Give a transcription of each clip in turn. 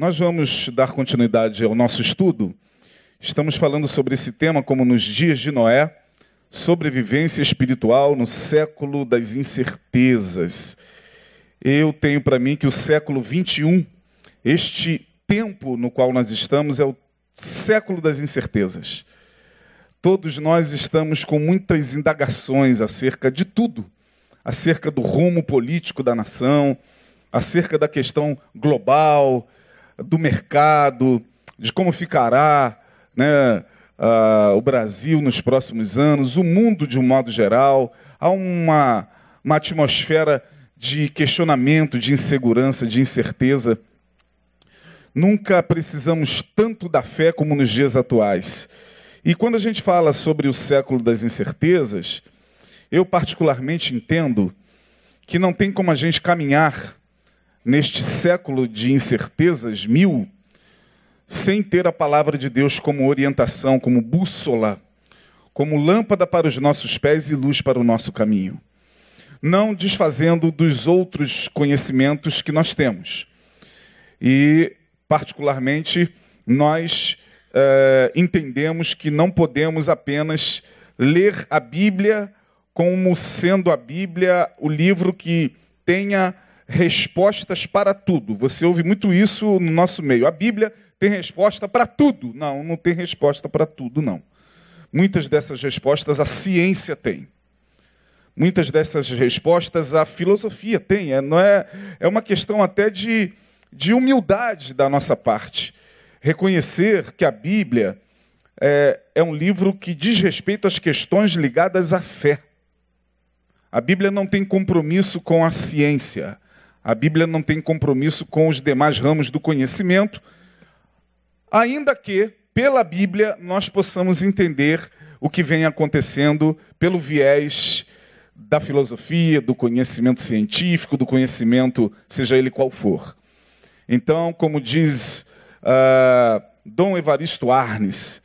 Nós vamos dar continuidade ao nosso estudo. Estamos falando sobre esse tema como nos dias de Noé, sobrevivência espiritual no século das incertezas. Eu tenho para mim que o século 21, este tempo no qual nós estamos, é o século das incertezas. Todos nós estamos com muitas indagações acerca de tudo, acerca do rumo político da nação, acerca da questão global, do mercado, de como ficará né, uh, o Brasil nos próximos anos, o mundo de um modo geral. Há uma, uma atmosfera de questionamento, de insegurança, de incerteza. Nunca precisamos tanto da fé como nos dias atuais. E quando a gente fala sobre o século das incertezas, eu particularmente entendo que não tem como a gente caminhar neste século de incertezas mil, sem ter a palavra de Deus como orientação, como bússola, como lâmpada para os nossos pés e luz para o nosso caminho. Não desfazendo dos outros conhecimentos que nós temos. E, particularmente, nós é, entendemos que não podemos apenas ler a Bíblia como sendo a Bíblia o livro que tenha respostas para tudo. Você ouve muito isso no nosso meio. A Bíblia tem resposta para tudo. Não, não tem resposta para tudo, não. Muitas dessas respostas a ciência tem. Muitas dessas respostas a filosofia tem. É, não é, é uma questão até de, de humildade da nossa parte. Reconhecer que a Bíblia é, é um livro que diz respeito às questões ligadas à fé. A Bíblia não tem compromisso com a ciência. A Bíblia não tem compromisso com os demais ramos do conhecimento, ainda que, pela Bíblia, nós possamos entender o que vem acontecendo pelo viés da filosofia, do conhecimento científico, do conhecimento, seja ele qual for. Então, como diz uh, Dom Evaristo Arnes,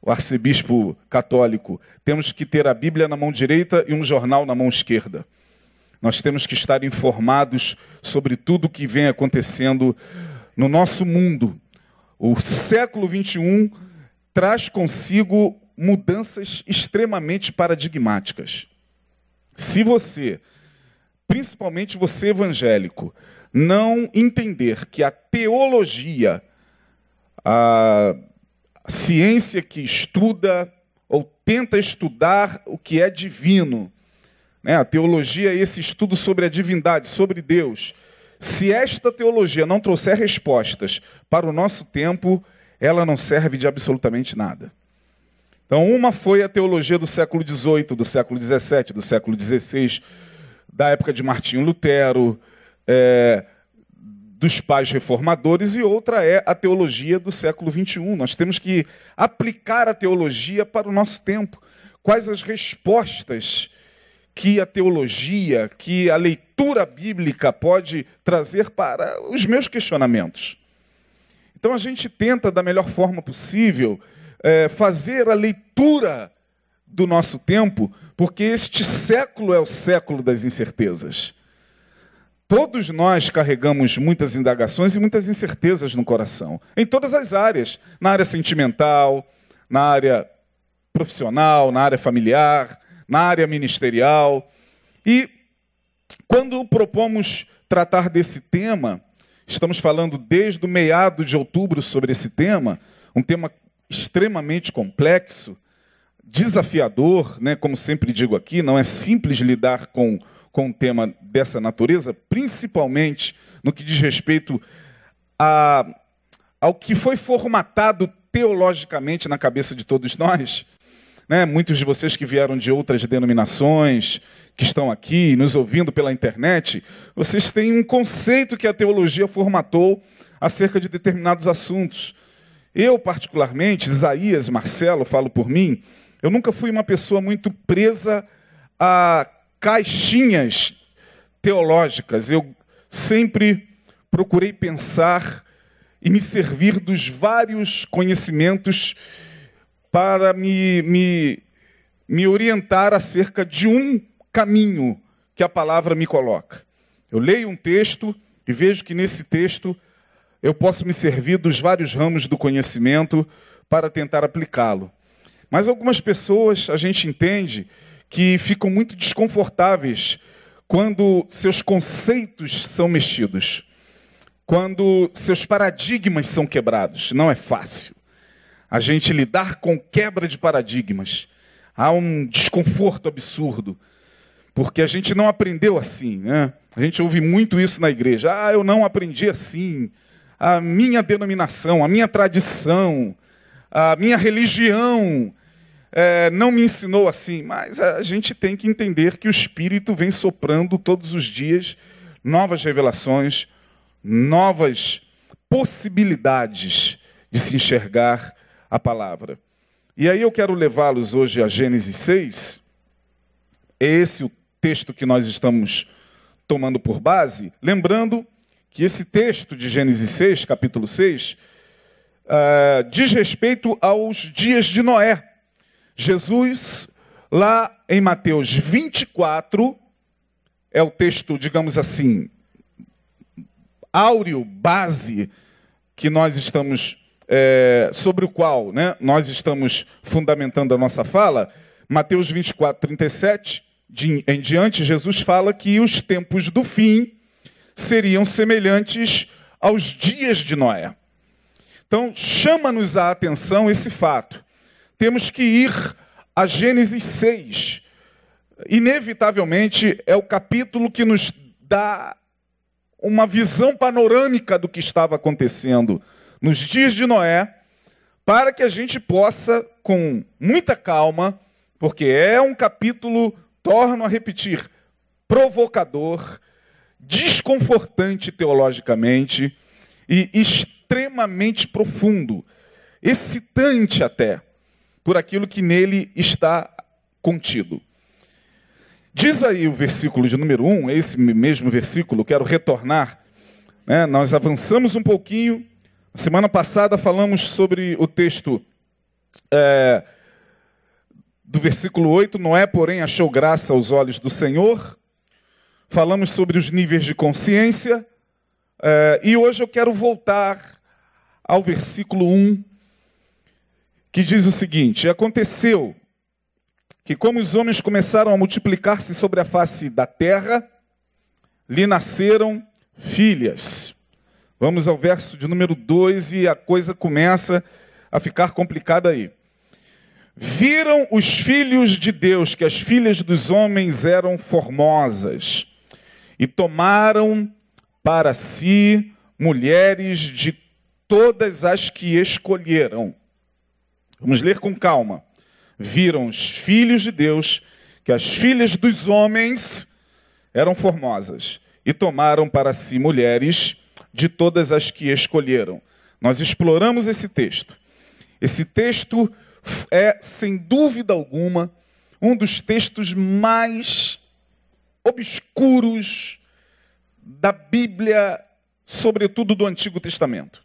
o arcebispo católico, temos que ter a Bíblia na mão direita e um jornal na mão esquerda. Nós temos que estar informados sobre tudo o que vem acontecendo no nosso mundo. O século 21 traz consigo mudanças extremamente paradigmáticas. Se você, principalmente você evangélico, não entender que a teologia, a ciência que estuda ou tenta estudar o que é divino, né? A teologia é esse estudo sobre a divindade, sobre Deus. Se esta teologia não trouxer respostas para o nosso tempo, ela não serve de absolutamente nada. Então, uma foi a teologia do século XVIII, do século XVII, do século XVI, da época de Martinho Lutero, é, dos pais reformadores, e outra é a teologia do século XXI. Nós temos que aplicar a teologia para o nosso tempo. Quais as respostas que a teologia, que a leitura bíblica pode trazer para os meus questionamentos. Então a gente tenta, da melhor forma possível, é, fazer a leitura do nosso tempo, porque este século é o século das incertezas. Todos nós carregamos muitas indagações e muitas incertezas no coração, em todas as áreas, na área sentimental, na área profissional, na área familiar, na área ministerial. E quando propomos tratar desse tema, estamos falando desde o meado de outubro sobre esse tema, um tema extremamente complexo, desafiador, né? como sempre digo aqui, não é simples lidar com, com um tema dessa natureza, principalmente no que diz respeito a, ao que foi formatado teologicamente na cabeça de todos nós, né? Muitos de vocês que vieram de outras denominações, que estão aqui nos ouvindo pela internet, vocês têm um conceito que a teologia formatou acerca de determinados assuntos. Eu, particularmente, Isaías, Marcelo, falo por mim, eu nunca fui uma pessoa muito presa a caixinhas teológicas. Eu sempre procurei pensar e me servir dos vários conhecimentos para me, me, me orientar acerca de um caminho que a palavra me coloca. Eu leio um texto e vejo que nesse texto eu posso me servir dos vários ramos do conhecimento para tentar aplicá-lo. Mas algumas pessoas, a gente entende, que ficam muito desconfortáveis quando seus conceitos são mexidos, quando seus paradigmas são quebrados. Não é fácil. A gente lidar com quebra de paradigmas. Há um desconforto absurdo, porque a gente não aprendeu assim. Né? A gente ouve muito isso na igreja. Ah, eu não aprendi assim a minha denominação, a minha tradição, a minha religião é, não me ensinou assim. Mas a gente tem que entender que o Espírito vem soprando todos os dias novas revelações, novas possibilidades de se enxergar a palavra. E aí eu quero levá-los hoje a Gênesis 6. É esse o texto que nós estamos tomando por base, lembrando que esse texto de Gênesis 6, capítulo 6, uh, ah, diz respeito aos dias de Noé. Jesus, lá em Mateus 24, é o texto, digamos assim, áureo, base, que nós estamos, é, sobre o qual né, nós estamos fundamentando a nossa fala. Mateus 24, 37, de, em diante, Jesus fala que os tempos do fim seriam semelhantes aos dias de Noé. Então, chama-nos a atenção esse fato. Temos que ir a Gênesis 6. Inevitavelmente, é o capítulo que nos dá uma visão panorâmica do que estava acontecendo nos dias de Noé, para que a gente possa, com muita calma, porque é um capítulo, torno a repetir, provocador, desconfortante teologicamente e extremamente profundo, excitante até, por aquilo que nele está contido. Diz aí o versículo de número 1, esse mesmo versículo, quero retornar. Né? Nós avançamos um pouquinho. Semana passada falamos sobre o texto é, do versículo 8: Noé, porém, achou graça aos olhos do Senhor falamos sobre os níveis de consciência, uh, e hoje eu quero voltar ao versículo 1, que diz o seguinte: Aconteceu que, como os homens começaram a multiplicar-se sobre a face da terra, lhe nasceram filhas. Vamos ao verso de número 2 e a coisa começa a ficar complicada aí. Viram os filhos de Deus que as filhas dos homens eram formosas e tomaram para si mulheres de todas as que escolheram. Vamos ler com calma. Viram os filhos de Deus que as filhas dos homens eram formosas e tomaram para si mulheres de todas as que escolheram. Nós exploramos esse texto. Esse texto é, sem dúvida alguma, um dos textos mais obscuros da Bíblia, sobretudo do Antigo Testamento.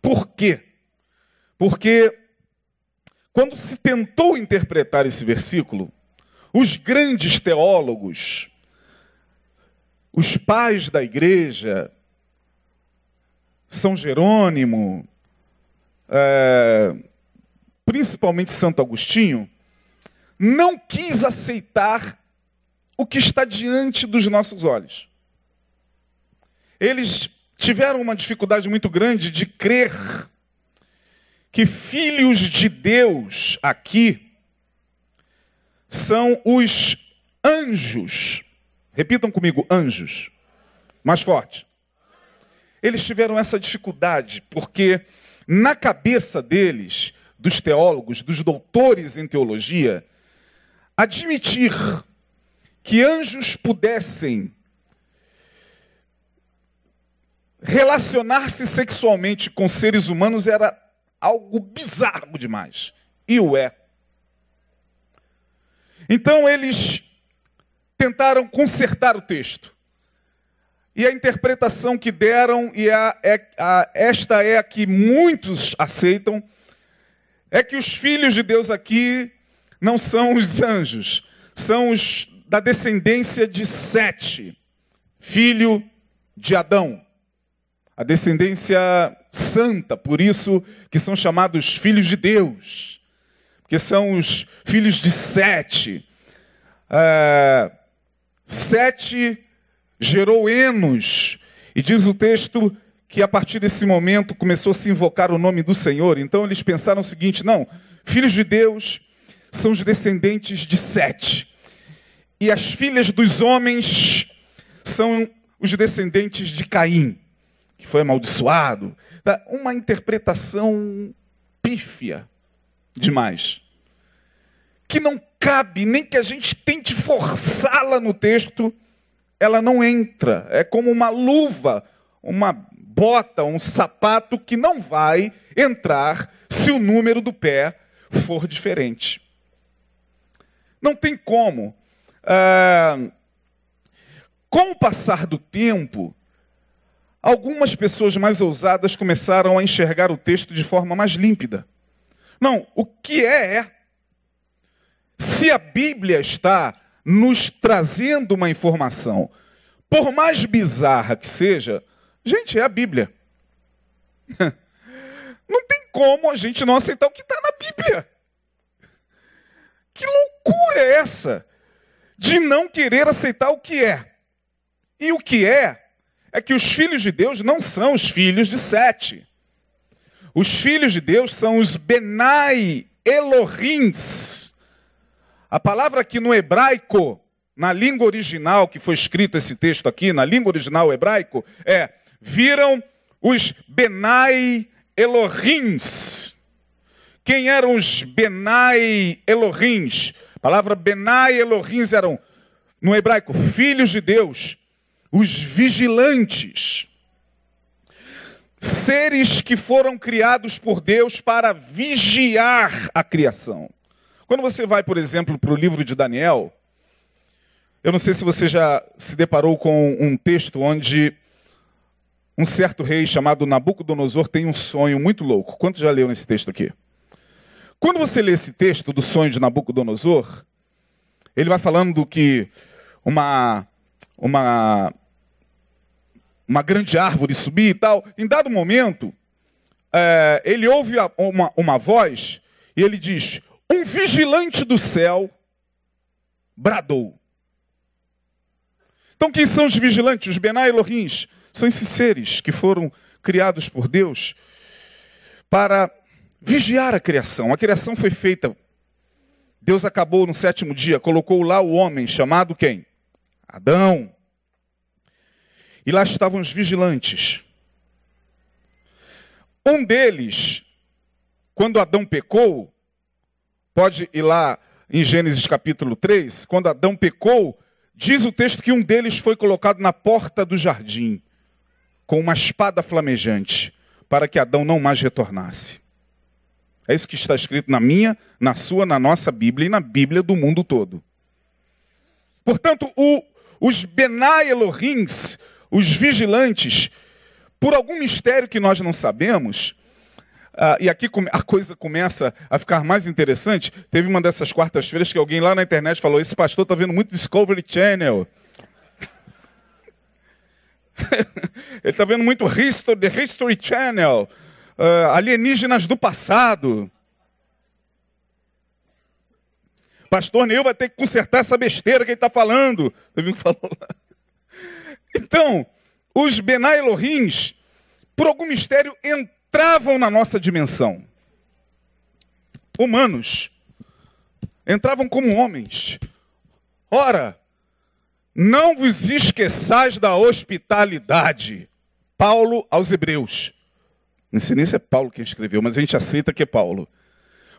Por quê? Porque quando se tentou interpretar esse versículo, os grandes teólogos, os pais da igreja, São Jerônimo, é, principalmente Santo Agostinho, não quis aceitar o que está diante dos nossos olhos. Eles tiveram uma dificuldade muito grande de crer que filhos de Deus aqui são os anjos. Repitam comigo, anjos. Mais forte. Eles tiveram essa dificuldade porque na cabeça deles, dos teólogos, dos doutores em teologia, admitir que anjos pudessem relacionar-se sexualmente com seres humanos era algo bizarro demais. E o é. Então eles tentaram consertar o texto. E a interpretação que deram, e a, é, a, esta é a que muitos aceitam, é que os filhos de Deus aqui não são os anjos, são os da descendência de Sete, filho de Adão. a descendência santa, por isso que são chamados filhos de Deus, que são os filhos de Sete. É, Sete gerou Enos, e diz o texto que a partir desse momento começou a se invocar o nome do Senhor. Então eles pensaram o seguinte: não, filhos de Deus são os descendentes de Sete, e as filhas dos homens são os descendentes de Caim, que foi amaldiçoado. Tá? Uma interpretação pífia demais, que não cabe nem que a gente tente forçá-la no texto, ela não entra. É como uma luva, uma bota, um sapato que não vai entrar se o número do pé for diferente. Não tem como. Ah, com o passar do tempo, algumas pessoas mais ousadas começaram a enxergar o texto de forma mais límpida. Não, o que é é. Se a Bíblia está nos trazendo uma informação, por mais bizarra que seja, gente, é a Bíblia. Não tem como a gente não aceitar o que está na Bíblia. Que loucura é essa de não querer aceitar o que é? E o que é, é que os filhos de Deus não são os filhos de Sete. Os filhos de Deus são os Benai Elohims. A palavra aqui no hebraico, na língua original que foi escrito esse texto aqui, na língua original hebraico, é: viram os Benai Elohims. Quem eram os Benai Elohims? A palavra Benai Elohims eram, no hebraico, filhos de Deus, os vigilantes, seres que foram criados por Deus para vigiar a criação. Quando você vai, por exemplo, para o livro de Daniel, eu não sei se você já se deparou com um texto onde um certo rei chamado Nabucodonosor tem um sonho muito louco. Quanto já leu nesse texto aqui? Quando você lê esse texto do sonho de Nabucodonosor, ele vai falando do que uma, uma uma grande árvore subir e tal. Em dado momento, é, ele ouve uma, uma voz e ele diz: Um vigilante do céu bradou. Então, quem são os vigilantes? Os Benai Elohim são esses seres que foram criados por Deus para vigiar a criação. A criação foi feita. Deus acabou no sétimo dia, colocou lá o homem chamado quem? Adão. E lá estavam os vigilantes. Um deles, quando Adão pecou, pode ir lá em Gênesis capítulo 3, quando Adão pecou, diz o texto que um deles foi colocado na porta do jardim, com uma espada flamejante, para que Adão não mais retornasse. É isso que está escrito na minha, na sua, na nossa Bíblia e na Bíblia do mundo todo. Portanto, o, os Benai Elohims os vigilantes, por algum mistério que nós não sabemos, uh, e aqui a coisa começa a ficar mais interessante. Teve uma dessas quartas-feiras que alguém lá na internet falou: Esse pastor está vendo muito Discovery Channel. Ele está vendo muito History, The History Channel, uh, alienígenas do passado. Pastor Neil vai ter que consertar essa besteira que ele está falando. Que falou? Então, os Benai Elohims, por algum mistério, entravam na nossa dimensão. Humanos. Entravam como homens. Ora, não vos esqueçais da hospitalidade. Paulo aos Hebreus. Não sei nem se é Paulo quem escreveu, mas a gente aceita que é Paulo.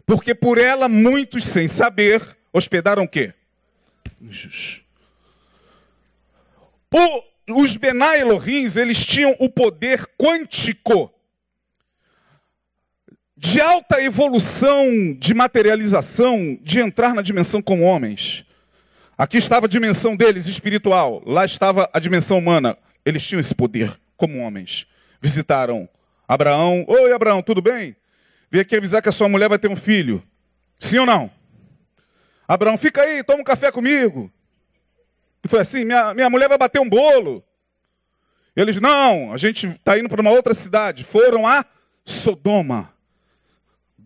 Porque por ela muitos, sem saber, hospedaram o quê? Anjos. Os Benai Elohims, eles tinham o poder quântico de alta evolução, de materialização, de entrar na dimensão como homens. Aqui estava a dimensão deles espiritual, lá estava a dimensão humana. Eles tinham esse poder como homens. Visitaram Abraão. Oi, Abraão, tudo bem? Vem aqui avisar que a sua mulher vai ter um filho. Sim ou não? Abraão, fica aí, toma um café comigo. E foi assim: minha, minha mulher vai bater um bolo. Eles, não, a gente está indo para uma outra cidade. Foram a Sodoma.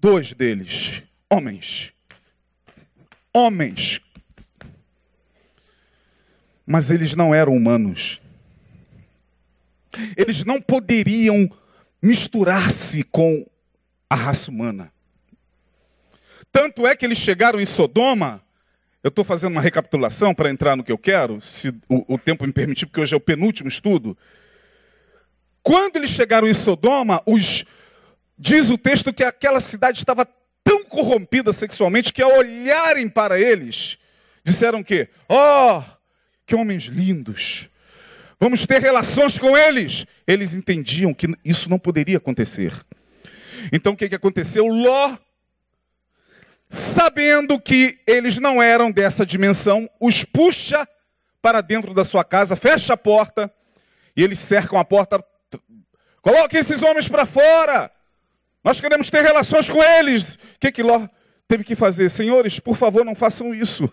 Dois deles, homens. Homens. Mas eles não eram humanos. Eles não poderiam misturar-se com a raça humana. Tanto é que eles chegaram em Sodoma. Eu estou fazendo uma recapitulação para entrar no que eu quero, se o, o tempo me permitir, porque hoje é o penúltimo estudo. Quando eles chegaram em Sodoma, os, diz o texto que aquela cidade estava tão corrompida sexualmente que ao olharem para eles, disseram que, oh, que homens lindos, vamos ter relações com eles. Eles entendiam que isso não poderia acontecer. Então o que, que aconteceu? Ló, sabendo que eles não eram dessa dimensão, os puxa para dentro da sua casa, fecha a porta, e eles cercam a porta. Coloquem esses homens para fora. Nós queremos ter relações com eles. O que, que Ló teve que fazer? Senhores, por favor, não façam isso.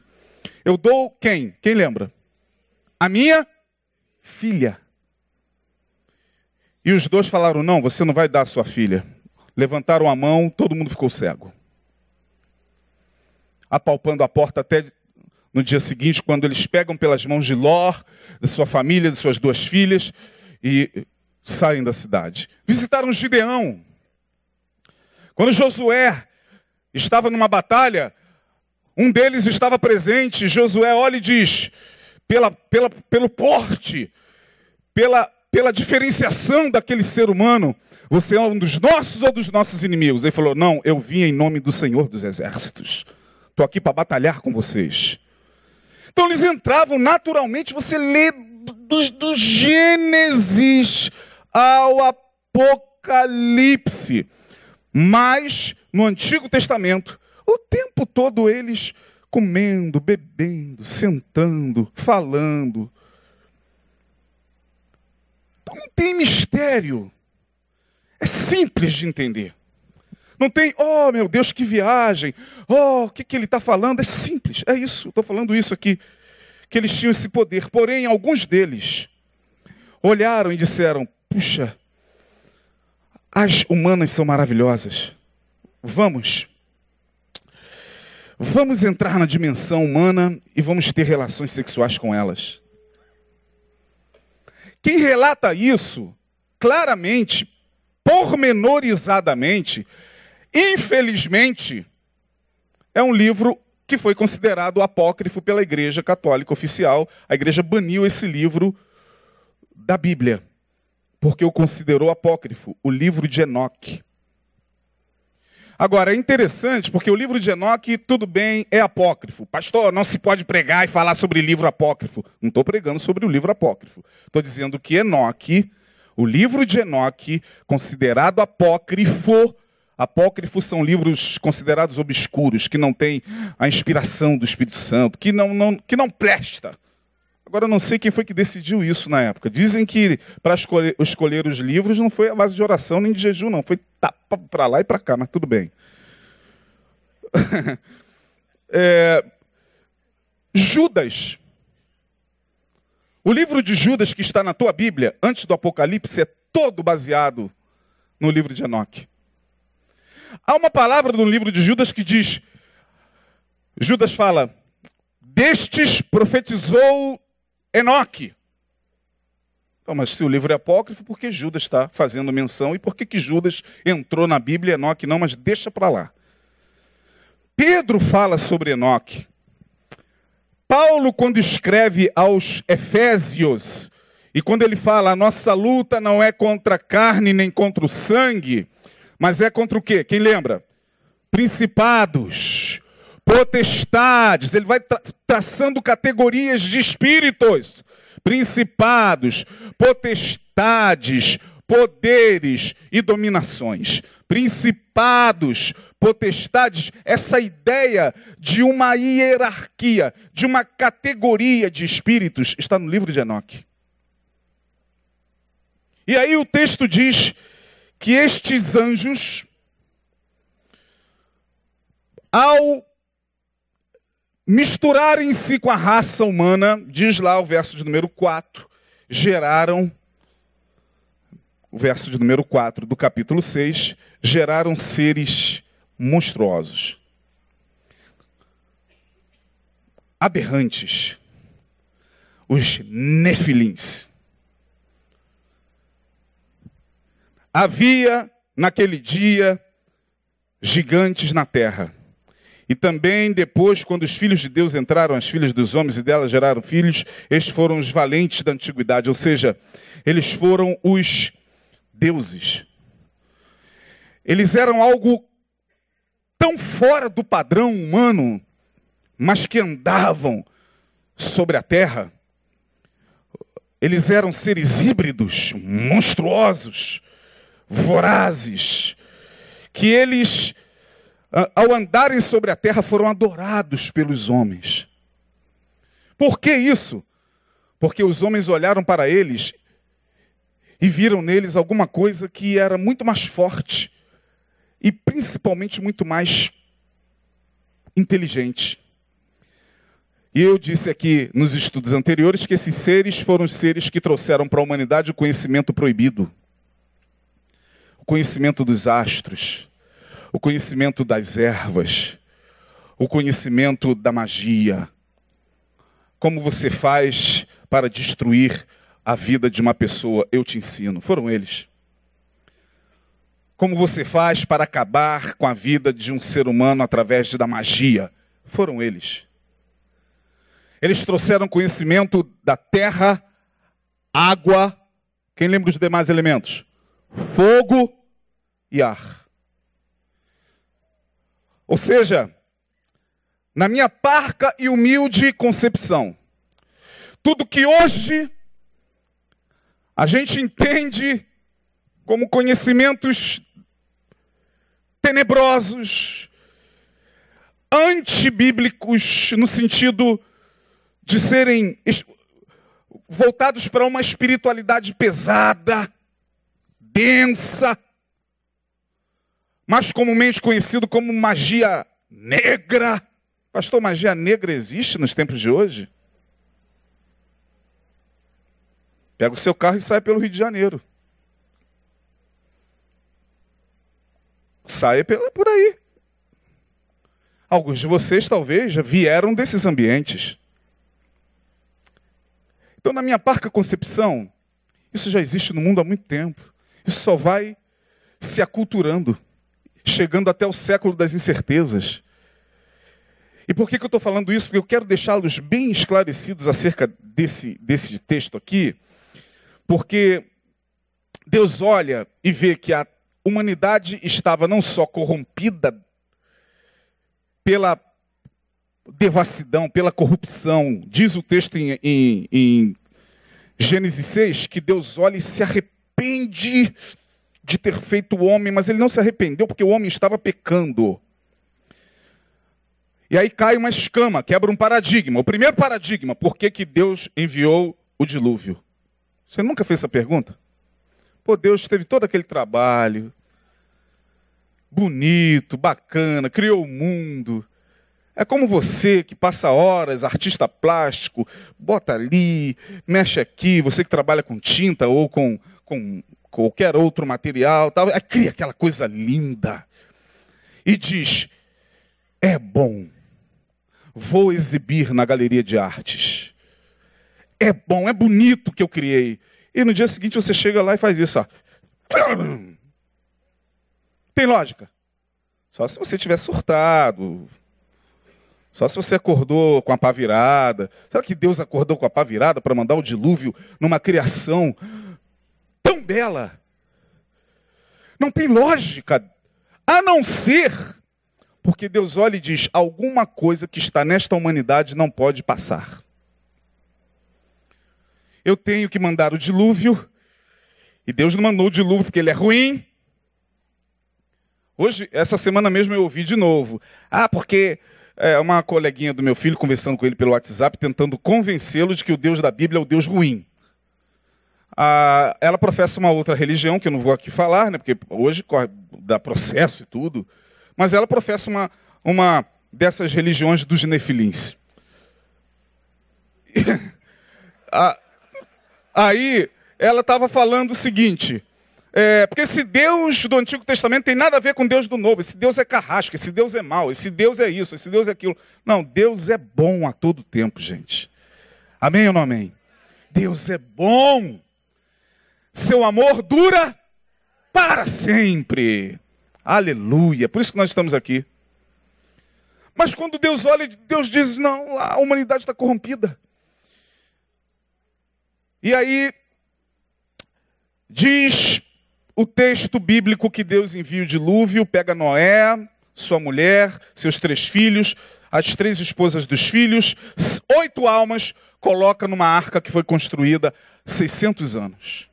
Eu dou quem? Quem lembra? A minha filha. E os dois falaram: Não, você não vai dar a sua filha. Levantaram a mão, todo mundo ficou cego. Apalpando a porta até no dia seguinte, quando eles pegam pelas mãos de Ló, de sua família, de suas duas filhas, e saem da cidade. Visitaram Gideão. Quando Josué estava numa batalha, um deles estava presente. Josué olha e diz: pela, pela, pelo porte, pela, pela diferenciação daquele ser humano, você é um dos nossos ou dos nossos inimigos? Ele falou: Não, eu vim em nome do Senhor dos Exércitos. Estou aqui para batalhar com vocês. Então eles entravam naturalmente, você lê do, do Gênesis ao Apocalipse. Mas no Antigo Testamento, o tempo todo eles comendo, bebendo, sentando, falando. Então não tem mistério. É simples de entender. Não tem, oh meu Deus, que viagem. Oh, o que, que ele está falando? É simples, é isso. Estou falando isso aqui. Que eles tinham esse poder. Porém, alguns deles olharam e disseram: puxa, as humanas são maravilhosas. Vamos. Vamos entrar na dimensão humana e vamos ter relações sexuais com elas. Quem relata isso, claramente, pormenorizadamente, infelizmente, é um livro que foi considerado apócrifo pela Igreja Católica Oficial. A Igreja baniu esse livro da Bíblia porque o considerou apócrifo, o livro de Enoque. Agora, é interessante porque o livro de Enoque, tudo bem, é apócrifo. Pastor, não se pode pregar e falar sobre livro apócrifo. Não estou pregando sobre o livro apócrifo. Estou dizendo que Enoque, o livro de Enoque, considerado apócrifo, apócrifos são livros considerados obscuros, que não têm a inspiração do Espírito Santo, que não, não, que não presta. Agora eu não sei quem foi que decidiu isso na época. Dizem que para escolher, escolher, os livros não foi a base de oração nem de jejum, não. Foi para lá e para cá, mas tudo bem. é, Judas. O livro de Judas que está na tua Bíblia, antes do Apocalipse, é todo baseado no livro de Enoque. Há uma palavra no livro de Judas que diz: Judas fala, destes profetizou Enoque. Então, mas se o livro é apócrifo, por que Judas está fazendo menção? E por que, que Judas entrou na Bíblia Enoque não? Mas deixa para lá. Pedro fala sobre Enoque. Paulo, quando escreve aos Efésios, e quando ele fala, a nossa luta não é contra a carne nem contra o sangue, mas é contra o quê? Quem lembra? Principados, potestades, ele vai tra traçando categorias de espíritos, principados, potestades, poderes e dominações. Principados, potestades, essa ideia de uma hierarquia, de uma categoria de espíritos, está no livro de Enoque. E aí o texto diz que estes anjos, ao misturarem-se com a raça humana, diz lá o verso de número 4, geraram o verso de número 4 do capítulo 6, geraram seres monstruosos, aberrantes, os nefilins. Havia naquele dia gigantes na terra. E também depois, quando os filhos de Deus entraram, as filhas dos homens e delas geraram filhos, estes foram os valentes da antiguidade, ou seja, eles foram os deuses. Eles eram algo tão fora do padrão humano, mas que andavam sobre a terra. Eles eram seres híbridos, monstruosos, vorazes, que eles, ao andarem sobre a terra, foram adorados pelos homens. Por que isso? Porque os homens olharam para eles e viram neles alguma coisa que era muito mais forte e principalmente muito mais inteligente. E eu disse aqui nos estudos anteriores que esses seres foram os seres que trouxeram para a humanidade o conhecimento proibido o conhecimento dos astros, o conhecimento das ervas, o conhecimento da magia. Como você faz para destruir a vida de uma pessoa? Eu te ensino. Foram eles. Como você faz para acabar com a vida de um ser humano através da magia? Foram eles. Eles trouxeram conhecimento da terra, água. Quem lembra dos demais elementos? fogo e ar. Ou seja, na minha parca e humilde concepção, tudo que hoje a gente entende como conhecimentos tenebrosos, antibíblicos, no sentido de serem voltados para uma espiritualidade pesada, densa, mais comumente conhecido como magia negra. Pastor, magia negra existe nos tempos de hoje? Pega o seu carro e sai pelo Rio de Janeiro. Saia por aí. Alguns de vocês talvez já vieram desses ambientes. Então, na minha parca concepção, isso já existe no mundo há muito tempo. Isso só vai se aculturando, chegando até o século das incertezas. E por que, que eu estou falando isso? Porque eu quero deixá-los bem esclarecidos acerca desse, desse texto aqui, porque Deus olha e vê que a humanidade estava não só corrompida pela devassidão, pela corrupção. Diz o texto em, em, em Gênesis 6 que Deus olha e se arrepende arrepende de ter feito o homem, mas ele não se arrependeu porque o homem estava pecando. E aí cai uma escama, quebra um paradigma. O primeiro paradigma, por que, que Deus enviou o dilúvio? Você nunca fez essa pergunta? Pô, Deus teve todo aquele trabalho, bonito, bacana, criou o mundo. É como você que passa horas, artista plástico, bota ali, mexe aqui, você que trabalha com tinta ou com com qualquer outro material, tal, aí cria aquela coisa linda e diz: é bom, vou exibir na galeria de artes. É bom, é bonito o que eu criei. E no dia seguinte você chega lá e faz isso. Ó. Tem lógica? Só se você tiver surtado. Só se você acordou com a pá virada. Será que Deus acordou com a pá virada para mandar o dilúvio numa criação tão bela. Não tem lógica, a não ser porque Deus olha e diz: alguma coisa que está nesta humanidade não pode passar. Eu tenho que mandar o dilúvio, e Deus não mandou o dilúvio porque ele é ruim. Hoje, essa semana mesmo, eu ouvi de novo. Ah, porque é, uma coleguinha do meu filho, conversando com ele pelo WhatsApp, tentando convencê-lo de que o Deus da Bíblia é o Deus ruim. Ah, ela professa uma outra religião, que eu não vou aqui falar, né, porque hoje dá processo e tudo, mas ela professa uma, uma dessas religiões dos nefilins. aí ela estava falando o seguinte: É, porque esse Deus do Antigo Testamento tem nada a ver com Deus do Novo. Esse Deus é carrasco, esse Deus é mau, esse Deus é isso, esse Deus é aquilo. Não, Deus é bom a todo tempo, gente. Amém ou não amém? Deus é bom. Seu amor dura para sempre. Aleluia. Por isso que nós estamos aqui. Mas quando Deus olha, Deus diz: não, a humanidade está corrompida. E aí, diz o texto bíblico que Deus envia o dilúvio, pega Noé, sua mulher, seus três filhos, as três esposas dos filhos, oito almas, coloca numa arca que foi construída 600 anos.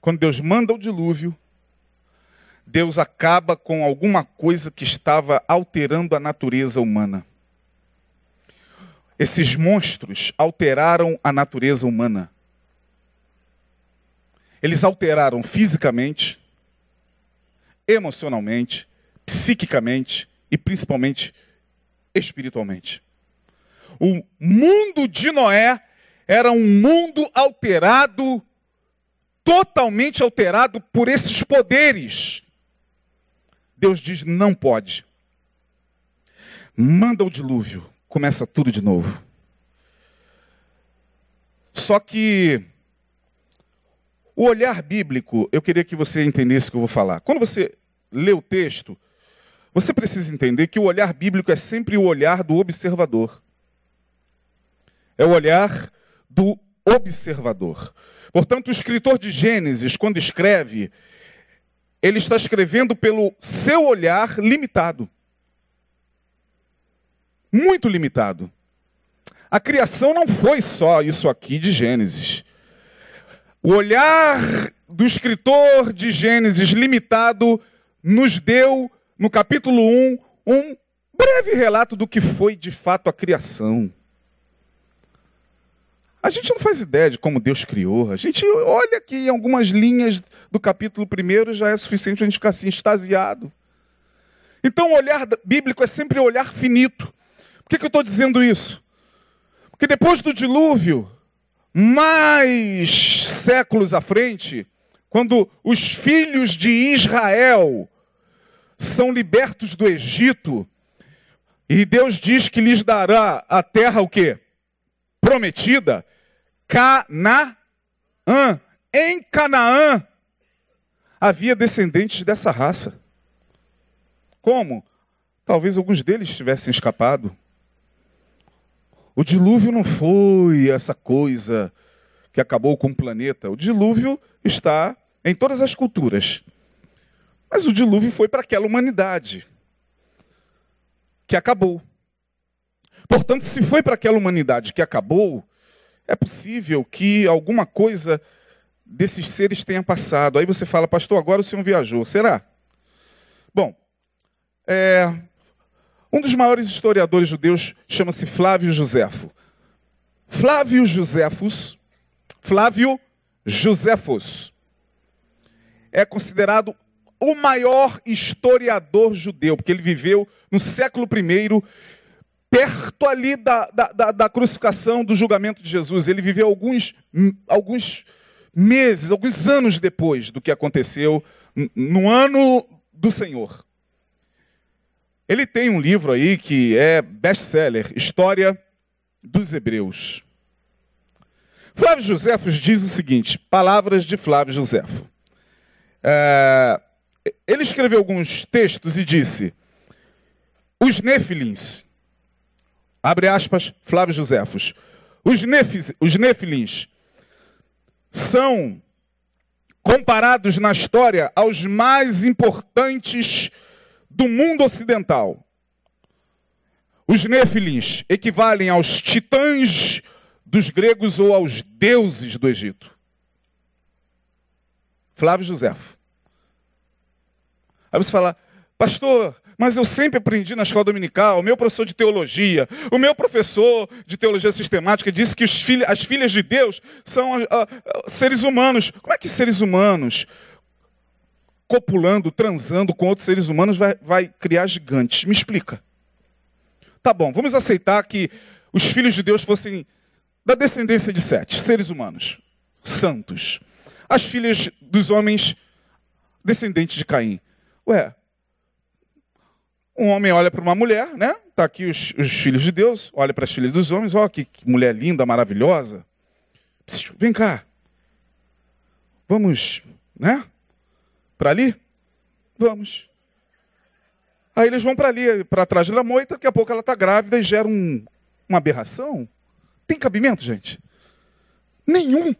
Quando Deus manda o dilúvio, Deus acaba com alguma coisa que estava alterando a natureza humana. Esses monstros alteraram a natureza humana. Eles alteraram fisicamente, emocionalmente, psiquicamente e principalmente espiritualmente. O mundo de Noé era um mundo alterado, totalmente alterado por esses poderes. Deus diz: não pode. Manda o dilúvio, começa tudo de novo. Só que o olhar bíblico, eu queria que você entendesse o que eu vou falar. Quando você lê o texto, você precisa entender que o olhar bíblico é sempre o olhar do observador. É o olhar do observador. Portanto, o escritor de Gênesis, quando escreve, ele está escrevendo pelo seu olhar limitado. Muito limitado. A criação não foi só isso aqui de Gênesis. O olhar do escritor de Gênesis limitado nos deu, no capítulo 1, um breve relato do que foi de fato a criação. A gente não faz ideia de como Deus criou. A gente olha aqui em algumas linhas do capítulo 1 já é suficiente para a gente ficar assim, extasiado. Então o olhar bíblico é sempre olhar finito. Por que, que eu estou dizendo isso? Porque depois do dilúvio, mais séculos à frente, quando os filhos de Israel são libertos do Egito, e Deus diz que lhes dará a terra o quê? Prometida. Canaã. Em Canaã havia descendentes dessa raça. Como? Talvez alguns deles tivessem escapado. O dilúvio não foi essa coisa que acabou com o planeta. O dilúvio está em todas as culturas. Mas o dilúvio foi para aquela humanidade que acabou. Portanto, se foi para aquela humanidade que acabou, é possível que alguma coisa desses seres tenha passado. Aí você fala, pastor, agora o senhor viajou. Será? Bom, é, um dos maiores historiadores judeus chama-se Flávio Josefo. Flávio Josefos, Flávio Josefos, é considerado o maior historiador judeu, porque ele viveu no século I, perto ali da, da, da, crucificação, do julgamento de Jesus. Ele viveu alguns, alguns meses, alguns anos depois do que aconteceu no ano do Senhor. Ele tem um livro aí que é best-seller, História dos Hebreus. Flávio Josefo diz o seguinte, palavras de Flávio Josefo. É, ele escreveu alguns textos e disse, os Nefilins, abre aspas, Flávio Josefos, os, nefis, os Nefilins são comparados na história aos mais importantes do mundo ocidental. Os Nefilins equivalem aos titãs dos gregos ou aos deuses do Egito. Flávio Josefo. Aí você fala, pastor, mas eu sempre aprendi na escola dominical, o meu professor de teologia, o meu professor de teologia sistemática disse que filhos, as filhas de Deus são uh, seres humanos. Como é que seres humanos, copulando, transando com outros seres humanos, vai, vai criar gigantes? Me explica. Tá bom, vamos aceitar que os filhos de Deus fossem da descendência de Sete, seres humanos, santos. As filhas dos homens descendente de Caim. Ué, um homem olha para uma mulher, né? Está aqui os, os, filhos de Deus, olha para as filhas dos homens, ó, que, que mulher linda, maravilhosa. Vem cá. Vamos, né? Para ali? Vamos. Aí eles vão para ali, para trás da moita, daqui a pouco ela está grávida e gera um, uma aberração. Tem cabimento, gente? Nenhum.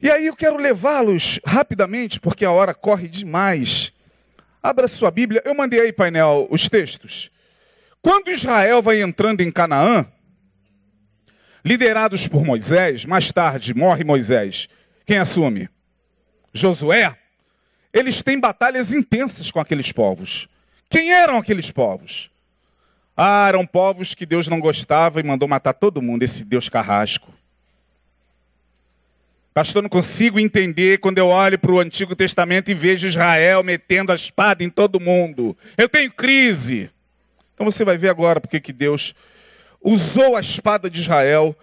E aí eu quero levá-los rapidamente, porque a hora corre demais. Abra sua Bíblia. Eu mandei aí, painel, os textos. Quando Israel vai entrando em Canaã, liderados por Moisés, mais tarde morre Moisés. Quem assume? Josué eles têm batalhas intensas com aqueles povos. Quem eram aqueles povos? Ah, eram povos que Deus não gostava e mandou matar todo mundo, esse Deus carrasco. Pastor, não consigo entender quando eu olho para o Antigo Testamento e vejo Israel metendo a espada em todo mundo. Eu tenho crise. Então você vai ver agora porque que Deus usou a espada de Israel,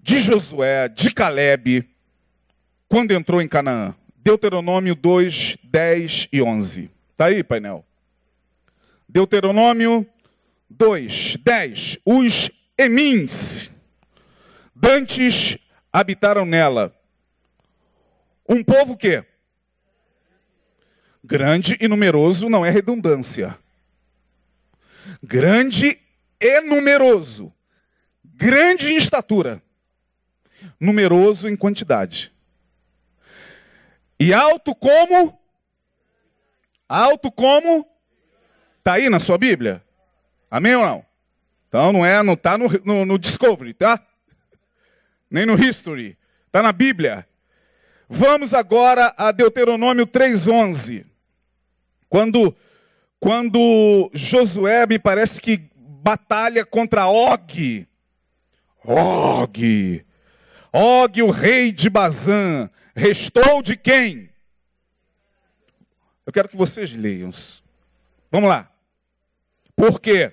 de Josué, de Caleb, quando entrou em Canaã. Deuteronômio 2, 10 e 11. Está aí, painel? Deuteronômio 2, 10. Os Emins, dantes habitaram nela. Um povo que? Grande e numeroso não é redundância. Grande e numeroso. Grande em estatura. Numeroso em quantidade. E alto como? Alto como? Está aí na sua Bíblia? Amém ou não? Então não é, não está no, no, no Discovery, tá? Nem no History. Está na Bíblia. Vamos agora a Deuteronômio 3,11. Quando, quando Josué me parece que batalha contra Og. Og. Og, o rei de Bazã. Restou de quem? Eu quero que vocês leiam. Vamos lá. Por quê?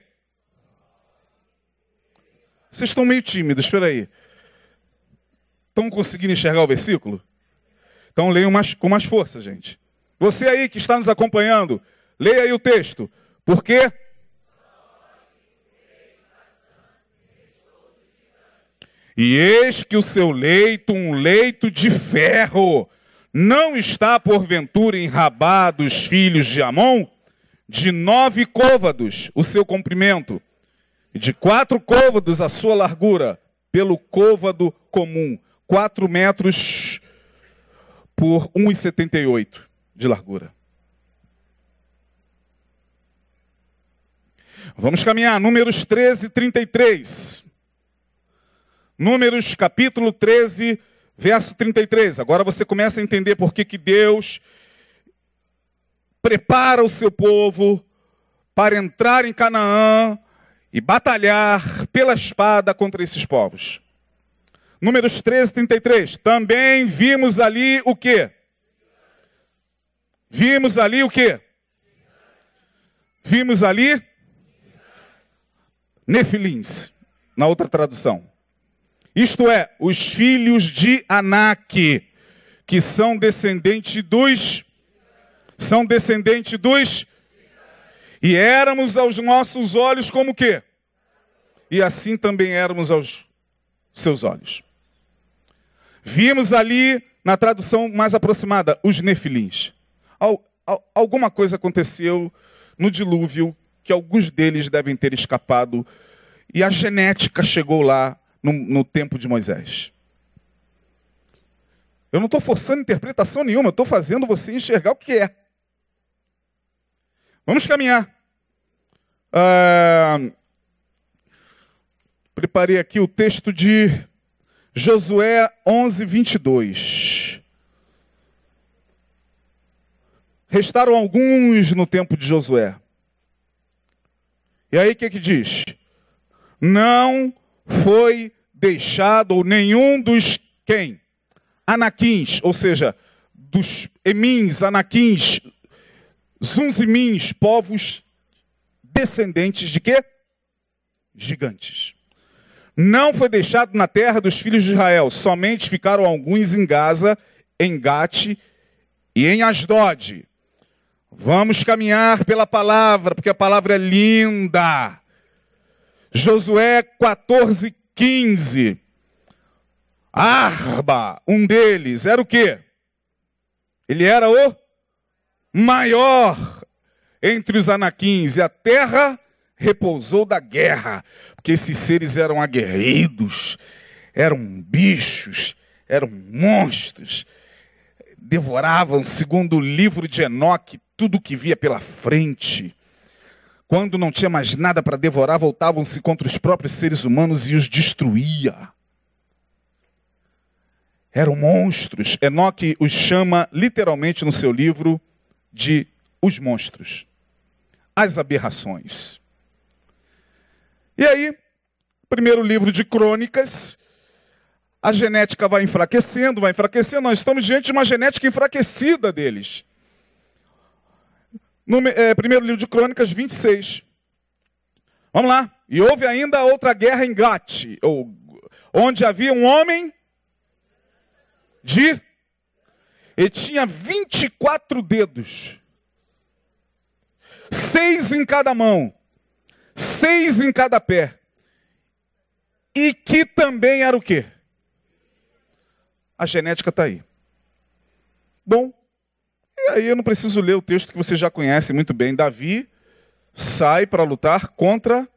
Vocês estão meio tímidos, espera aí. Estão conseguindo enxergar o versículo? Então leiam mais, com mais força, gente. Você aí que está nos acompanhando, leia aí o texto. Por quê? E eis que o seu leito, um leito de ferro, não está porventura enrabado os filhos de Amon? De nove côvados o seu comprimento, e de quatro côvados a sua largura, pelo côvado comum, quatro metros por 1,78 de largura. Vamos caminhar, números 13, 33. Números capítulo 13, verso 33. Agora você começa a entender por que, que Deus prepara o seu povo para entrar em Canaã e batalhar pela espada contra esses povos. Números 13, 33. Também vimos ali o quê? Vimos ali o quê? Vimos ali Nefilins, na outra tradução. Isto é, os filhos de Anak, que são descendentes dos são descendentes dos e éramos aos nossos olhos como que? E assim também éramos aos seus olhos. Vimos ali na tradução mais aproximada os nefilins. alguma coisa aconteceu no dilúvio que alguns deles devem ter escapado e a genética chegou lá no, no tempo de Moisés. Eu não estou forçando interpretação nenhuma, eu estou fazendo você enxergar o que é. Vamos caminhar. Ah, preparei aqui o texto de Josué 11, 22. Restaram alguns no tempo de Josué. E aí o que, que diz? Não foi deixado nenhum dos quem? Anaquins, ou seja, dos emins, anaquins, zunzimins, povos descendentes de quê? Gigantes. Não foi deixado na terra dos filhos de Israel, somente ficaram alguns em Gaza, em Gate e em Asdod. Vamos caminhar pela palavra, porque a palavra é linda. Josué 14, 15. Arba, um deles, era o quê? Ele era o maior entre os anaquins, e a terra repousou da guerra, porque esses seres eram aguerridos, eram bichos, eram monstros, devoravam, segundo o livro de Enoque, tudo que via pela frente. Quando não tinha mais nada para devorar, voltavam-se contra os próprios seres humanos e os destruía. Eram monstros. Enoque os chama literalmente no seu livro de os monstros, as aberrações. E aí, primeiro livro de crônicas, a genética vai enfraquecendo, vai enfraquecendo. Nós estamos diante de uma genética enfraquecida deles. No é, primeiro livro de Crônicas 26. Vamos lá. E houve ainda outra guerra em Gate, onde havia um homem de. Ele tinha 24 dedos, seis em cada mão, seis em cada pé, e que também era o quê? A genética está aí. Bom, e aí eu não preciso ler o texto que você já conhece muito bem. Davi sai para lutar contra.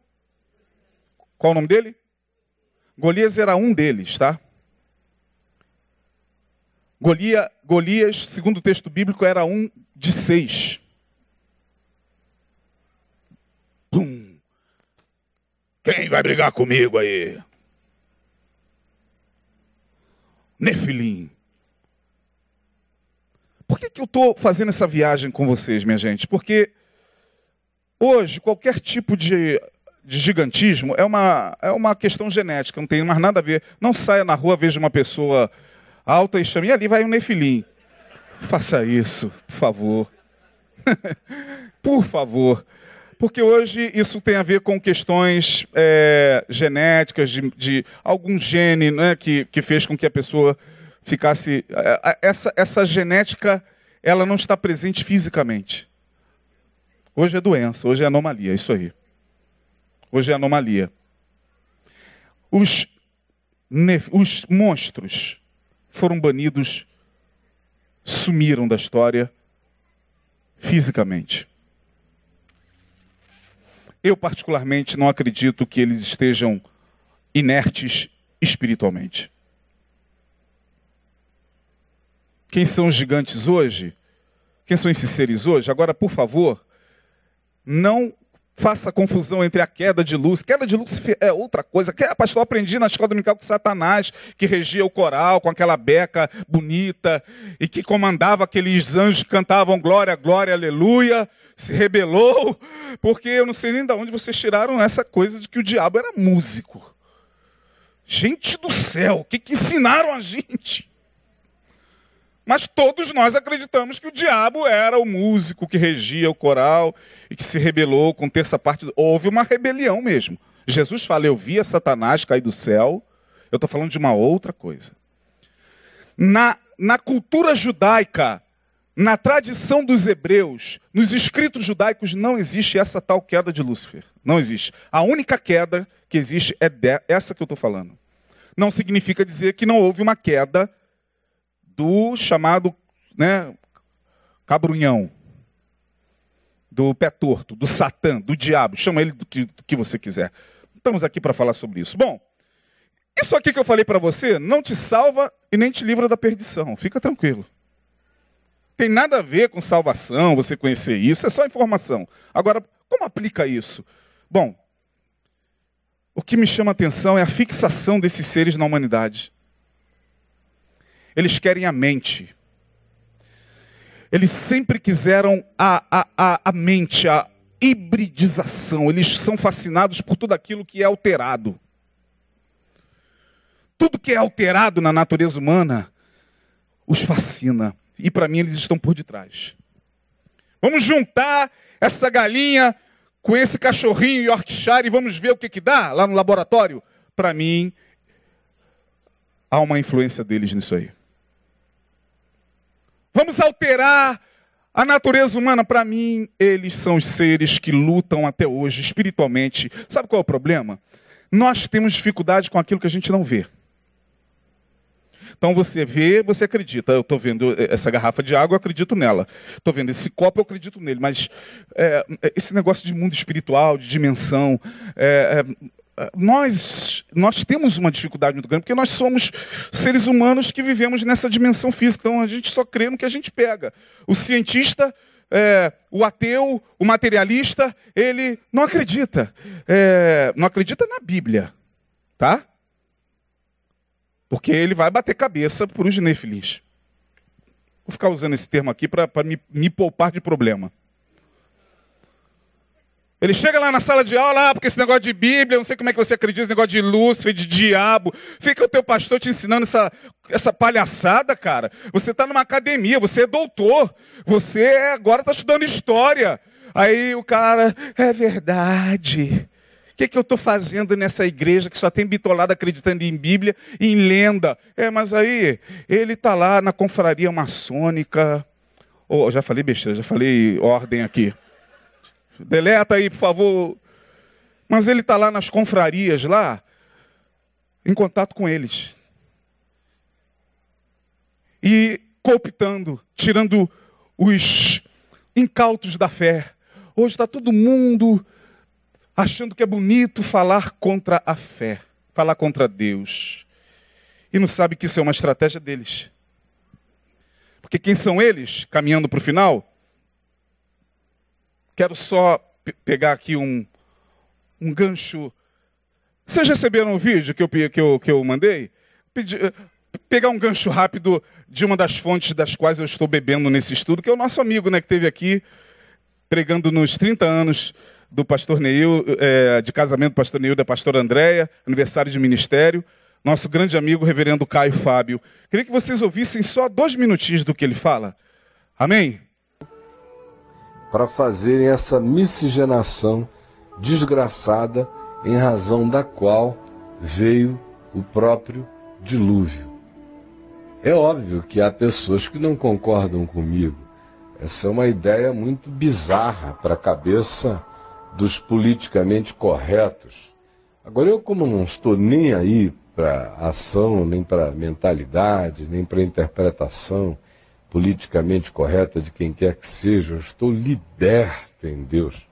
Qual o nome dele? Golias era um deles, tá? Golias, Golias, segundo o texto bíblico, era um de seis. Quem vai brigar comigo aí? Nefilim. Por que, que eu estou fazendo essa viagem com vocês, minha gente? Porque hoje, qualquer tipo de, de gigantismo é uma, é uma questão genética, não tem mais nada a ver. Não saia na rua, veja uma pessoa alta e chame, e ali vai um nefilim. Faça isso, por favor. por favor. Porque hoje isso tem a ver com questões é, genéticas, de, de, algum gene né, que, que fez com que a pessoa ficasse. Essa, essa genética ela não está presente fisicamente. Hoje é doença, hoje é anomalia, isso aí. Hoje é anomalia. Os, os monstros foram banidos, sumiram da história fisicamente. Eu, particularmente, não acredito que eles estejam inertes espiritualmente. Quem são os gigantes hoje? Quem são esses seres hoje? Agora, por favor, não faça confusão entre a queda de luz. Queda de luz é outra coisa. Que, pastor, aprendi na escola dominical com Satanás, que regia o coral com aquela beca bonita e que comandava aqueles anjos que cantavam glória, glória, aleluia se rebelou, porque eu não sei nem de onde vocês tiraram essa coisa de que o diabo era músico. Gente do céu, o que, que ensinaram a gente? Mas todos nós acreditamos que o diabo era o músico que regia o coral e que se rebelou com terça parte. Houve uma rebelião mesmo. Jesus fala: Eu via Satanás cair do céu. Eu estou falando de uma outra coisa. Na, na cultura judaica, na tradição dos hebreus, nos escritos judaicos, não existe essa tal queda de Lúcifer. Não existe. A única queda que existe é essa que eu estou falando. Não significa dizer que não houve uma queda do chamado né, cabrunhão, do pé torto, do satã, do diabo. Chama ele do que, do que você quiser. Estamos aqui para falar sobre isso. Bom, isso aqui que eu falei para você não te salva e nem te livra da perdição. Fica tranquilo. Tem nada a ver com salvação, você conhecer isso, é só informação. Agora, como aplica isso? Bom, o que me chama a atenção é a fixação desses seres na humanidade. Eles querem a mente. Eles sempre quiseram a, a, a, a mente, a hibridização. Eles são fascinados por tudo aquilo que é alterado. Tudo que é alterado na natureza humana os fascina e para mim eles estão por detrás. Vamos juntar essa galinha com esse cachorrinho Yorkshire e vamos ver o que, que dá lá no laboratório? Para mim, há uma influência deles nisso aí. Vamos alterar a natureza humana. Para mim, eles são os seres que lutam até hoje espiritualmente. Sabe qual é o problema? Nós temos dificuldade com aquilo que a gente não vê. Então você vê, você acredita. Eu estou vendo essa garrafa de água, eu acredito nela. Estou vendo esse copo, eu acredito nele. Mas é, esse negócio de mundo espiritual, de dimensão, é, é, nós, nós temos uma dificuldade muito grande, porque nós somos seres humanos que vivemos nessa dimensão física. Então a gente só crê no que a gente pega. O cientista é, o ateu, o materialista, ele não acredita. É, não acredita na Bíblia. Tá? Porque ele vai bater cabeça por os nefilins. Vou ficar usando esse termo aqui para me, me poupar de problema. Ele chega lá na sala de aula, ah, porque esse negócio de Bíblia, não sei como é que você acredita, esse negócio de Lúcifer, de diabo. Fica o teu pastor te ensinando essa, essa palhaçada, cara. Você está numa academia, você é doutor. Você agora está estudando história. Aí o cara, é verdade que, que eu estou fazendo nessa igreja que só tem bitolado acreditando em Bíblia e em lenda? É, mas aí ele está lá na confraria maçônica. Oh, já falei besteira, já falei ordem aqui. Deleta aí, por favor. Mas ele está lá nas confrarias, lá, em contato com eles. E cooptando, tirando os incautos da fé. Hoje está todo mundo achando que é bonito falar contra a fé, falar contra Deus. E não sabe que isso é uma estratégia deles. Porque quem são eles, caminhando para o final? Quero só pegar aqui um, um gancho. Vocês receberam o vídeo que eu, que eu, que eu mandei? Pedi, pegar um gancho rápido de uma das fontes das quais eu estou bebendo nesse estudo, que é o nosso amigo né, que esteve aqui pregando nos 30 anos do pastor Neil, é, de casamento do pastor Neil da pastora Andréia, aniversário de ministério, nosso grande amigo, reverendo Caio Fábio. Queria que vocês ouvissem só dois minutinhos do que ele fala. Amém? Para fazerem essa miscigenação desgraçada em razão da qual veio o próprio dilúvio. É óbvio que há pessoas que não concordam comigo. Essa é uma ideia muito bizarra para a cabeça dos politicamente corretos. Agora, eu, como não estou nem aí para ação, nem para mentalidade, nem para interpretação politicamente correta de quem quer que seja, eu estou liberto em Deus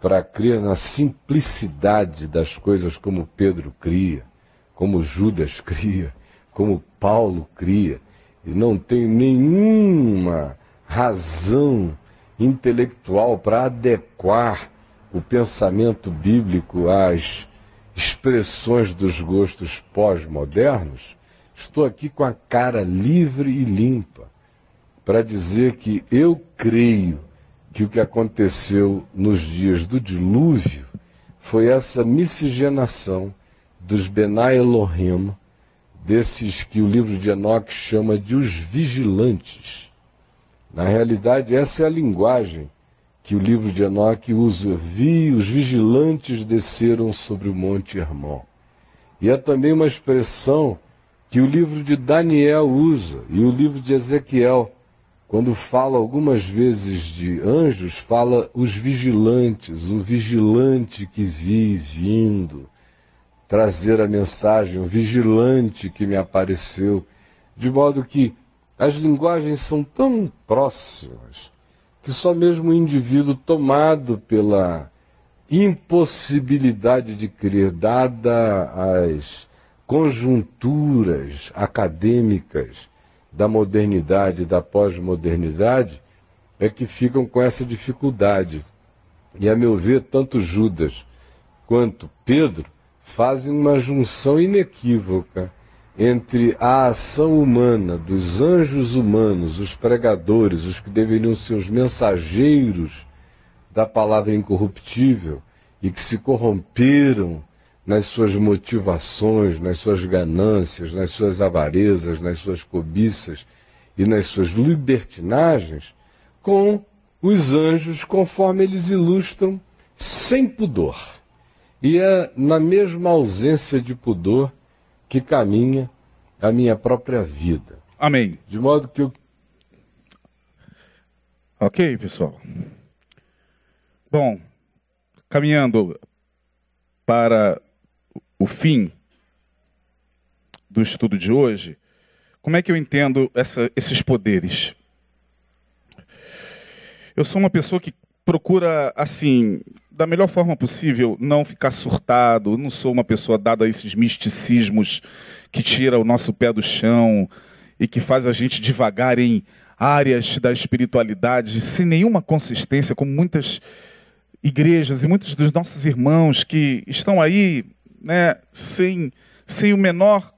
para crer na simplicidade das coisas como Pedro cria, como Judas cria, como Paulo cria, e não tenho nenhuma razão intelectual para adequar o pensamento bíblico às expressões dos gostos pós-modernos, estou aqui com a cara livre e limpa para dizer que eu creio que o que aconteceu nos dias do dilúvio foi essa miscigenação dos Benai Elohim, desses que o livro de Enoch chama de os vigilantes. Na realidade, essa é a linguagem que o livro de Enoque usa, vi os vigilantes desceram sobre o monte Hermon. E é também uma expressão que o livro de Daniel usa e o livro de Ezequiel, quando fala algumas vezes de anjos, fala os vigilantes, o vigilante que vi vindo trazer a mensagem, o vigilante que me apareceu, de modo que as linguagens são tão próximas que só mesmo o indivíduo tomado pela impossibilidade de crer, dada as conjunturas acadêmicas da modernidade e da pós-modernidade, é que ficam com essa dificuldade. E, a meu ver, tanto Judas quanto Pedro fazem uma junção inequívoca entre a ação humana dos anjos humanos, os pregadores, os que deveriam ser os mensageiros da palavra incorruptível e que se corromperam nas suas motivações, nas suas ganâncias, nas suas avarezas, nas suas cobiças e nas suas libertinagens, com os anjos, conforme eles ilustram, sem pudor. E é na mesma ausência de pudor que caminha a minha própria vida. Amém. De modo que eu Ok, pessoal? Bom, caminhando para o fim do estudo de hoje, como é que eu entendo essa, esses poderes? Eu sou uma pessoa que procura, assim, da melhor forma possível, não ficar surtado. Não sou uma pessoa dada a esses misticismos que tira o nosso pé do chão e que faz a gente devagar em áreas da espiritualidade sem nenhuma consistência, como muitas igrejas e muitos dos nossos irmãos que estão aí né, sem, sem o menor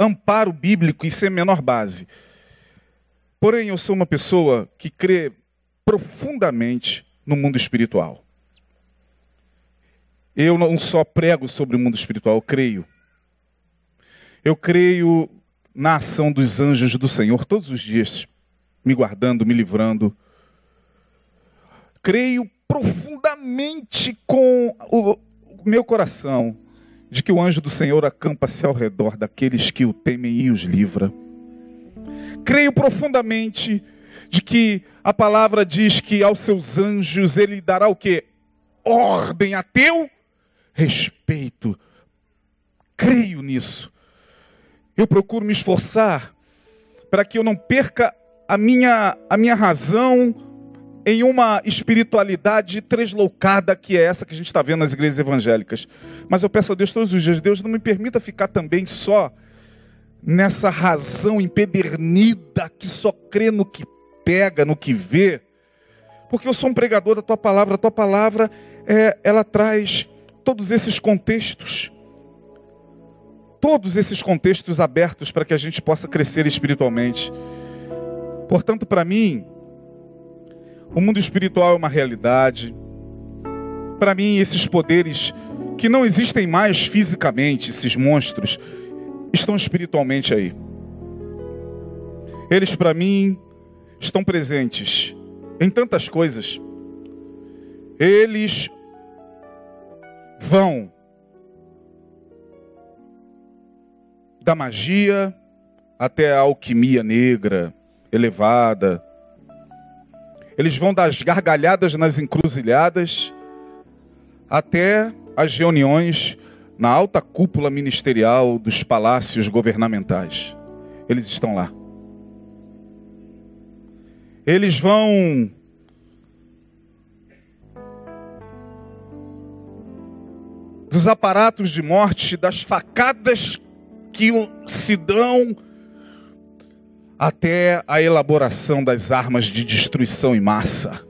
amparo bíblico e sem a menor base. Porém, eu sou uma pessoa que crê profundamente no mundo espiritual. Eu não só prego sobre o mundo espiritual, eu creio. Eu creio na ação dos anjos do Senhor todos os dias, me guardando, me livrando. Creio profundamente com o meu coração de que o anjo do Senhor acampa-se ao redor daqueles que o temem e os livra. Creio profundamente de que a palavra diz que aos seus anjos ele dará o que? Ordem a teu respeito. Creio nisso. Eu procuro me esforçar para que eu não perca a minha, a minha razão em uma espiritualidade tresloucada que é essa que a gente está vendo nas igrejas evangélicas. Mas eu peço a Deus todos os dias, Deus não me permita ficar também só nessa razão empedernida que só crê no que pega, no que vê. Porque eu sou um pregador da tua palavra, a tua palavra é, ela traz todos esses contextos. Todos esses contextos abertos para que a gente possa crescer espiritualmente. Portanto, para mim, o mundo espiritual é uma realidade. Para mim, esses poderes que não existem mais fisicamente, esses monstros, estão espiritualmente aí. Eles, para mim, estão presentes em tantas coisas. Eles vão da magia até a alquimia negra, elevada, eles vão das gargalhadas nas encruzilhadas até as reuniões na alta cúpula ministerial dos palácios governamentais. Eles estão lá. Eles vão dos aparatos de morte, das facadas que se dão até a elaboração das armas de destruição em massa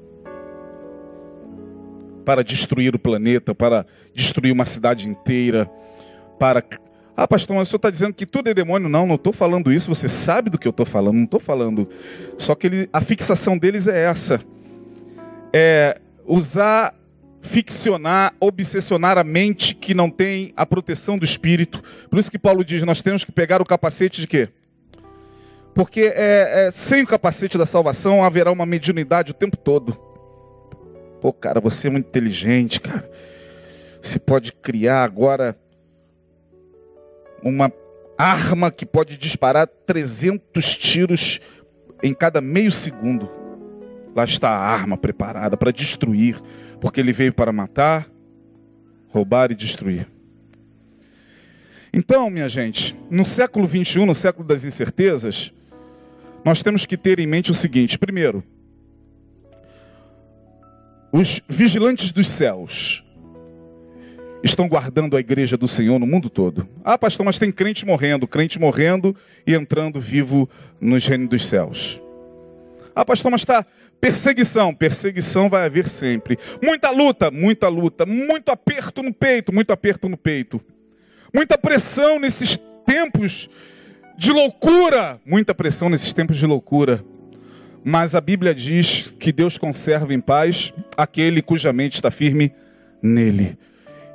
para destruir o planeta, para destruir uma cidade inteira, para. Ah, pastor, mas o senhor está dizendo que tudo é demônio? Não, não estou falando isso, você sabe do que eu estou falando, não estou falando. Só que ele, a fixação deles é essa: é usar, ficcionar, obsessionar a mente que não tem a proteção do espírito. Por isso que Paulo diz: nós temos que pegar o capacete de quê? Porque é, é, sem o capacete da salvação haverá uma mediunidade o tempo todo. Pô, cara, você é muito inteligente, cara. Você pode criar agora uma arma que pode disparar 300 tiros em cada meio segundo. Lá está a arma preparada para destruir, porque ele veio para matar, roubar e destruir. Então, minha gente, no século 21, no século das incertezas, nós temos que ter em mente o seguinte: primeiro, os vigilantes dos céus estão guardando a igreja do Senhor no mundo todo. Ah, pastor, mas tem crente morrendo, crente morrendo e entrando vivo nos reinos dos céus. Ah, pastor, mas está perseguição, perseguição vai haver sempre. Muita luta, muita luta, muito aperto no peito, muito aperto no peito. Muita pressão nesses tempos de loucura, muita pressão nesses tempos de loucura. Mas a Bíblia diz que Deus conserva em paz aquele cuja mente está firme nele.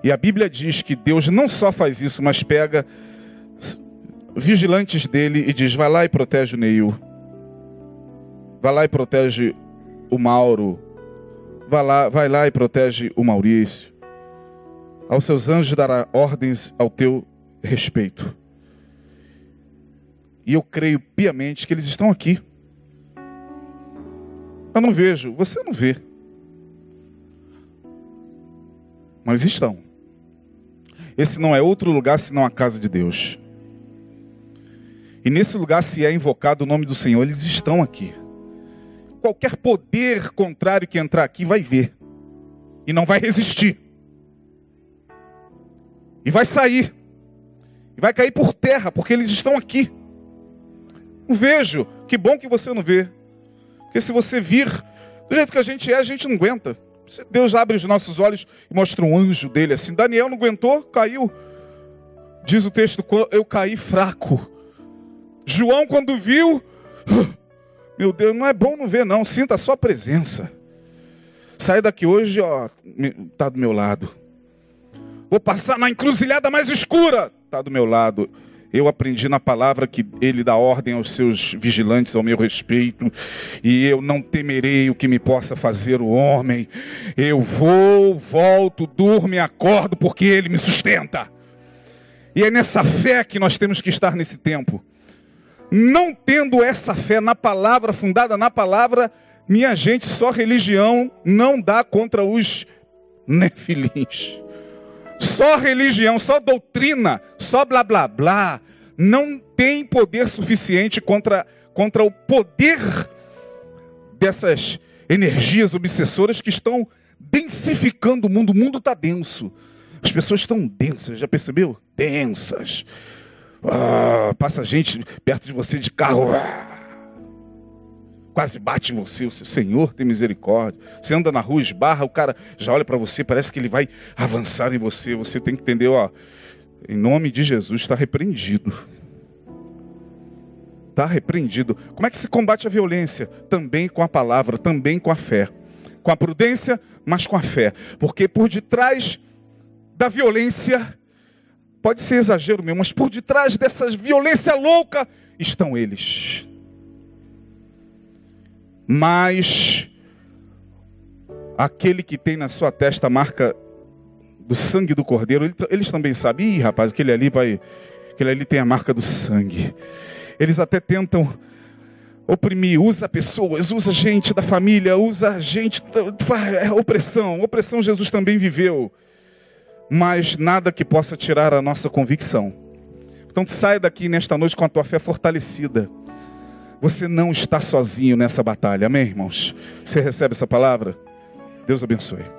E a Bíblia diz que Deus não só faz isso, mas pega vigilantes dele e diz: vai lá e protege o Neil. Vai lá e protege o Mauro. Vai lá, vai lá e protege o Maurício. Aos seus anjos dará ordens ao teu respeito. E eu creio piamente que eles estão aqui. Eu não vejo, você não vê. Mas estão. Esse não é outro lugar senão a casa de Deus. E nesse lugar, se é invocado o nome do Senhor, eles estão aqui. Qualquer poder contrário que entrar aqui vai ver. E não vai resistir. E vai sair. E vai cair por terra, porque eles estão aqui. Não vejo. Que bom que você não vê. Porque se você vir do jeito que a gente é, a gente não aguenta. Deus abre os nossos olhos e mostra um anjo dele assim. Daniel não aguentou, caiu. Diz o texto, eu caí fraco. João, quando viu, meu Deus, não é bom não ver, não. Sinta a sua presença. Sai daqui hoje, ó, tá do meu lado. Vou passar na encruzilhada mais escura, tá do meu lado. Eu aprendi na palavra que ele dá ordem aos seus vigilantes ao meu respeito, e eu não temerei o que me possa fazer o homem. Eu vou, volto, durmo e acordo porque ele me sustenta. E é nessa fé que nós temos que estar nesse tempo. Não tendo essa fé na palavra, fundada na palavra, minha gente, só religião não dá contra os nefilins. Só religião, só doutrina, só blá blá blá, não tem poder suficiente contra, contra o poder dessas energias obsessoras que estão densificando o mundo. O mundo está denso. As pessoas estão densas, já percebeu? Densas. Ah, passa gente perto de você de carro. Ah, quase bate em você. O Senhor tem misericórdia. Você anda na rua, esbarra, o cara já olha para você, parece que ele vai avançar em você. Você tem que entender, ó. Em nome de Jesus, está repreendido. Está repreendido. Como é que se combate a violência? Também com a palavra, também com a fé. Com a prudência, mas com a fé. Porque por detrás da violência Pode ser exagero meu, mas por detrás dessa violência louca estão eles. Mas aquele que tem na sua testa a marca do sangue do cordeiro, eles também sabem, Ih, rapaz, aquele ali vai, aquele ali tem a marca do sangue. Eles até tentam oprimir, usa pessoas, usa gente da família, usa gente, é opressão, opressão Jesus também viveu mas nada que possa tirar a nossa convicção. Então saia daqui nesta noite com a tua fé fortalecida. Você não está sozinho nessa batalha, amém, irmãos? Você recebe essa palavra? Deus abençoe.